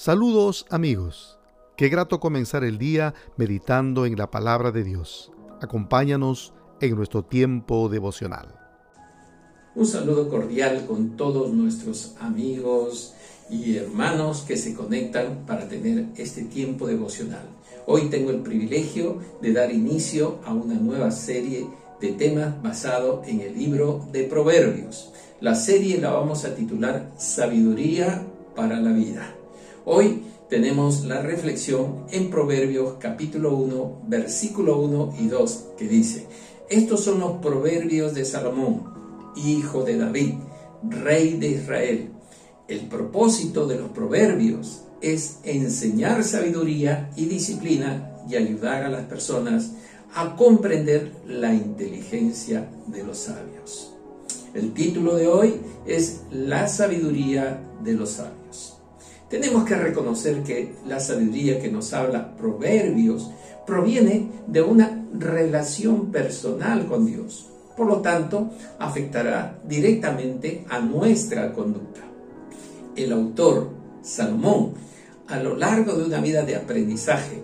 Saludos amigos. Qué grato comenzar el día meditando en la palabra de Dios. Acompáñanos en nuestro tiempo devocional. Un saludo cordial con todos nuestros amigos y hermanos que se conectan para tener este tiempo devocional. Hoy tengo el privilegio de dar inicio a una nueva serie de temas basado en el libro de Proverbios. La serie la vamos a titular Sabiduría para la vida. Hoy tenemos la reflexión en Proverbios capítulo 1, versículo 1 y 2, que dice, estos son los proverbios de Salomón, hijo de David, rey de Israel. El propósito de los proverbios es enseñar sabiduría y disciplina y ayudar a las personas a comprender la inteligencia de los sabios. El título de hoy es La sabiduría de los sabios. Tenemos que reconocer que la sabiduría que nos habla Proverbios proviene de una relación personal con Dios. Por lo tanto, afectará directamente a nuestra conducta. El autor, Salomón, a lo largo de una vida de aprendizaje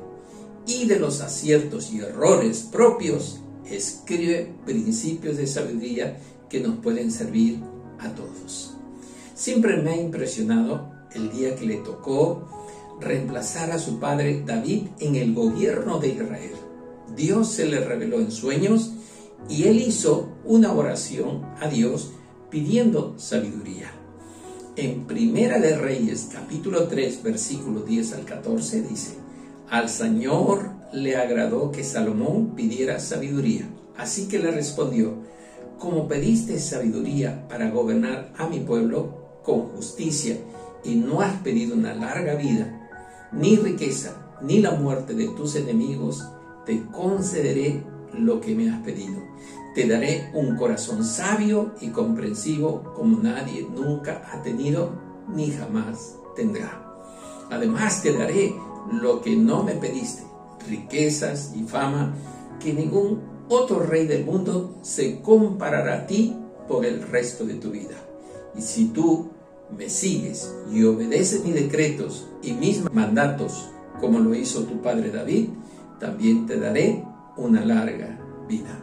y de los aciertos y errores propios, escribe principios de sabiduría que nos pueden servir a todos. Siempre me ha impresionado el día que le tocó reemplazar a su padre David en el gobierno de Israel. Dios se le reveló en sueños y él hizo una oración a Dios pidiendo sabiduría. En Primera de Reyes, capítulo 3, versículo 10 al 14, dice, Al Señor le agradó que Salomón pidiera sabiduría. Así que le respondió, como pediste sabiduría para gobernar a mi pueblo con justicia y no has pedido una larga vida, ni riqueza, ni la muerte de tus enemigos, te concederé lo que me has pedido. Te daré un corazón sabio y comprensivo como nadie nunca ha tenido ni jamás tendrá. Además te daré lo que no me pediste, riquezas y fama que ningún otro rey del mundo se comparará a ti por el resto de tu vida. Y si tú me sigues y obedeces mis decretos y mis mandatos, como lo hizo tu padre David, también te daré una larga vida.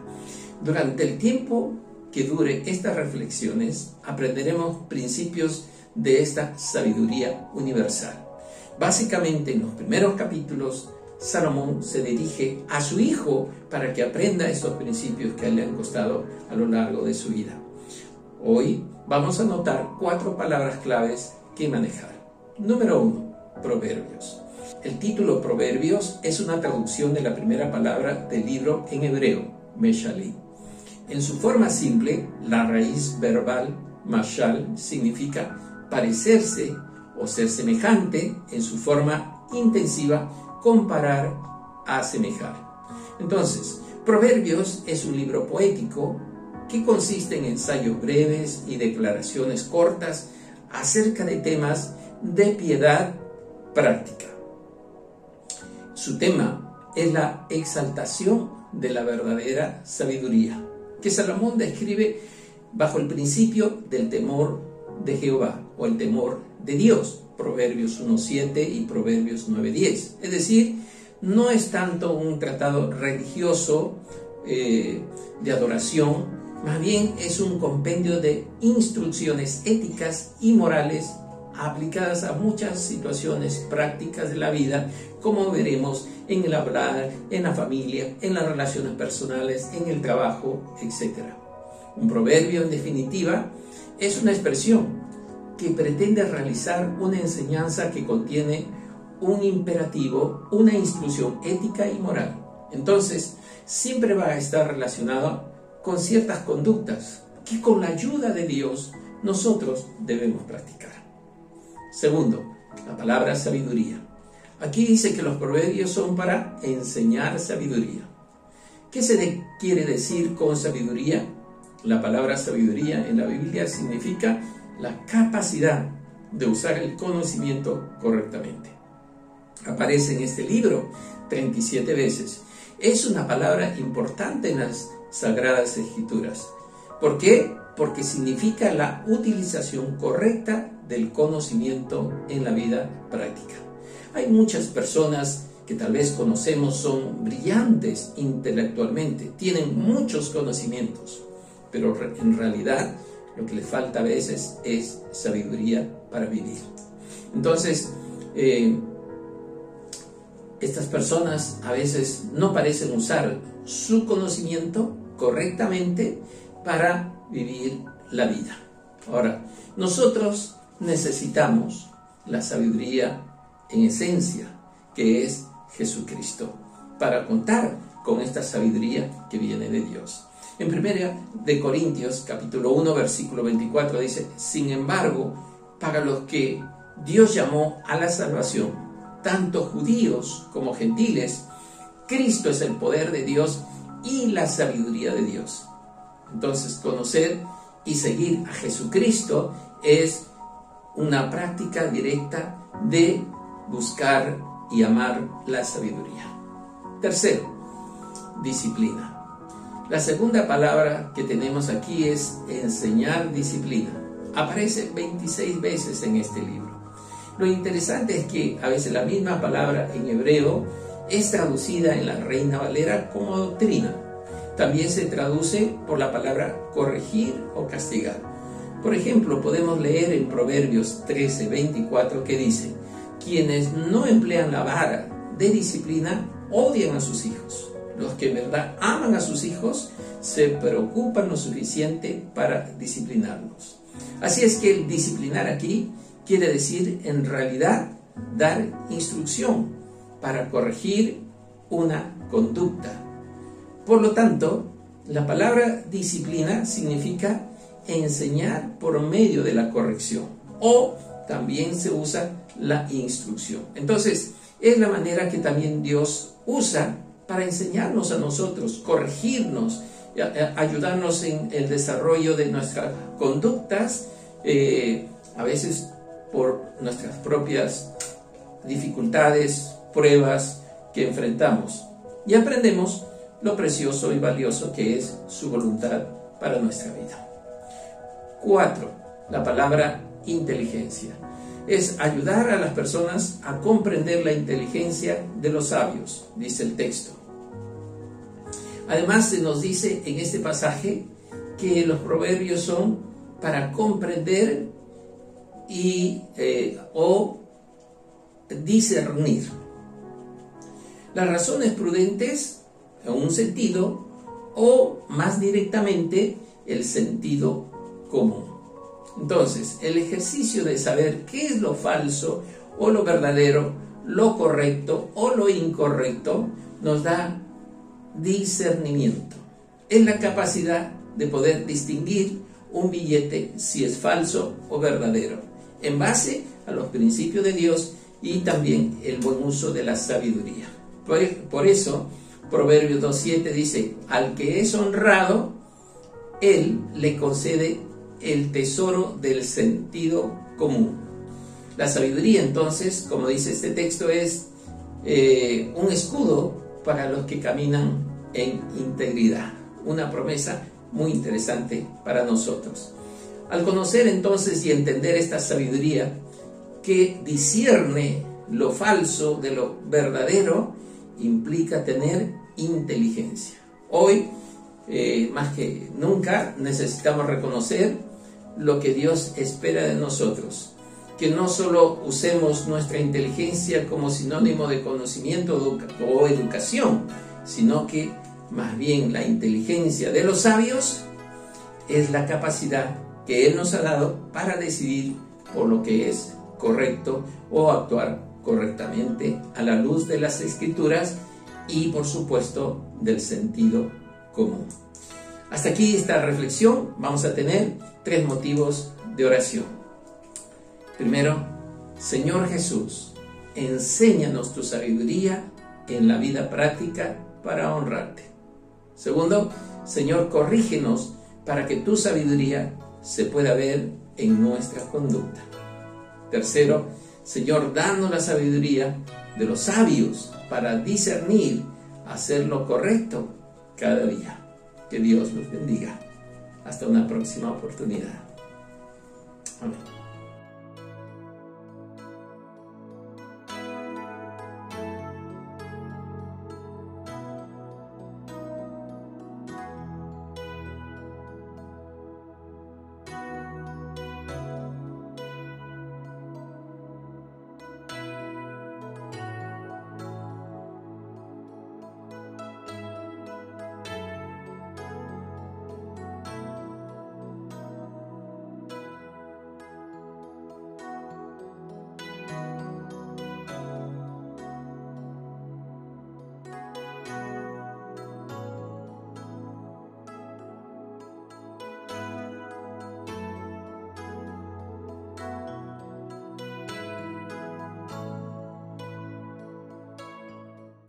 Durante el tiempo que dure estas reflexiones, aprenderemos principios de esta sabiduría universal. Básicamente, en los primeros capítulos, Salomón se dirige a su hijo para que aprenda estos principios que le han costado a lo largo de su vida. Hoy vamos a notar cuatro palabras claves que manejar. Número uno, proverbios. El título Proverbios es una traducción de la primera palabra del libro en hebreo, Meshali. En su forma simple, la raíz verbal mashal significa parecerse o ser semejante, en su forma intensiva, comparar, asemejar. Entonces, Proverbios es un libro poético que consiste en ensayos breves y declaraciones cortas acerca de temas de piedad práctica. Su tema es la exaltación de la verdadera sabiduría, que Salomón describe bajo el principio del temor de Jehová o el temor de Dios, Proverbios 1.7 y Proverbios 9.10. Es decir, no es tanto un tratado religioso eh, de adoración, más bien es un compendio de instrucciones éticas y morales aplicadas a muchas situaciones prácticas de la vida, como veremos en el hablar, en la familia, en las relaciones personales, en el trabajo, etc. Un proverbio, en definitiva, es una expresión que pretende realizar una enseñanza que contiene un imperativo, una instrucción ética y moral. Entonces, siempre va a estar relacionado con ciertas conductas que con la ayuda de Dios nosotros debemos practicar. Segundo, la palabra sabiduría. Aquí dice que los proverbios son para enseñar sabiduría. ¿Qué se quiere decir con sabiduría? La palabra sabiduría en la Biblia significa la capacidad de usar el conocimiento correctamente. Aparece en este libro 37 veces. Es una palabra importante en las Sagradas Escrituras. ¿Por qué? porque significa la utilización correcta del conocimiento en la vida práctica. Hay muchas personas que tal vez conocemos son brillantes intelectualmente, tienen muchos conocimientos, pero en realidad lo que les falta a veces es sabiduría para vivir. Entonces, eh, estas personas a veces no parecen usar su conocimiento correctamente para vivir la vida. Ahora, nosotros necesitamos la sabiduría en esencia, que es Jesucristo, para contar con esta sabiduría que viene de Dios. En primera de Corintios capítulo 1 versículo 24 dice, sin embargo, para los que Dios llamó a la salvación, tanto judíos como gentiles, Cristo es el poder de Dios y la sabiduría de Dios. Entonces, conocer y seguir a Jesucristo es una práctica directa de buscar y amar la sabiduría. Tercero, disciplina. La segunda palabra que tenemos aquí es enseñar disciplina. Aparece 26 veces en este libro. Lo interesante es que a veces la misma palabra en hebreo es traducida en la Reina Valera como doctrina. También se traduce por la palabra corregir o castigar. Por ejemplo, podemos leer en Proverbios 13, 24 que dice, quienes no emplean la vara de disciplina odian a sus hijos. Los que en verdad aman a sus hijos se preocupan lo suficiente para disciplinarlos. Así es que el disciplinar aquí quiere decir en realidad dar instrucción para corregir una conducta. Por lo tanto, la palabra disciplina significa enseñar por medio de la corrección o también se usa la instrucción. Entonces, es la manera que también Dios usa para enseñarnos a nosotros, corregirnos, ayudarnos en el desarrollo de nuestras conductas, eh, a veces por nuestras propias dificultades, pruebas que enfrentamos. Y aprendemos lo precioso y valioso que es su voluntad para nuestra vida. Cuatro, la palabra inteligencia. Es ayudar a las personas a comprender la inteligencia de los sabios, dice el texto. Además se nos dice en este pasaje que los proverbios son para comprender y eh, o discernir. Las razones prudentes en un sentido o más directamente el sentido común. Entonces, el ejercicio de saber qué es lo falso o lo verdadero, lo correcto o lo incorrecto, nos da discernimiento. Es la capacidad de poder distinguir un billete si es falso o verdadero, en base a los principios de Dios y también el buen uso de la sabiduría. Por, eso, Proverbios 2.7 dice, al que es honrado, él le concede el tesoro del sentido común. La sabiduría entonces, como dice este texto, es eh, un escudo para los que caminan en integridad. Una promesa muy interesante para nosotros. Al conocer entonces y entender esta sabiduría que discierne lo falso de lo verdadero, implica tener inteligencia. Hoy, eh, más que nunca, necesitamos reconocer lo que Dios espera de nosotros. Que no solo usemos nuestra inteligencia como sinónimo de conocimiento o educación, sino que más bien la inteligencia de los sabios es la capacidad que Él nos ha dado para decidir por lo que es correcto o actuar correctamente a la luz de las escrituras y por supuesto del sentido común. Hasta aquí esta reflexión. Vamos a tener tres motivos de oración. Primero, Señor Jesús, enséñanos tu sabiduría en la vida práctica para honrarte. Segundo, Señor, corrígenos para que tu sabiduría se pueda ver en nuestra conducta. Tercero, Señor, danos la sabiduría de los sabios para discernir, hacer lo correcto cada día. Que Dios los bendiga. Hasta una próxima oportunidad. Amén.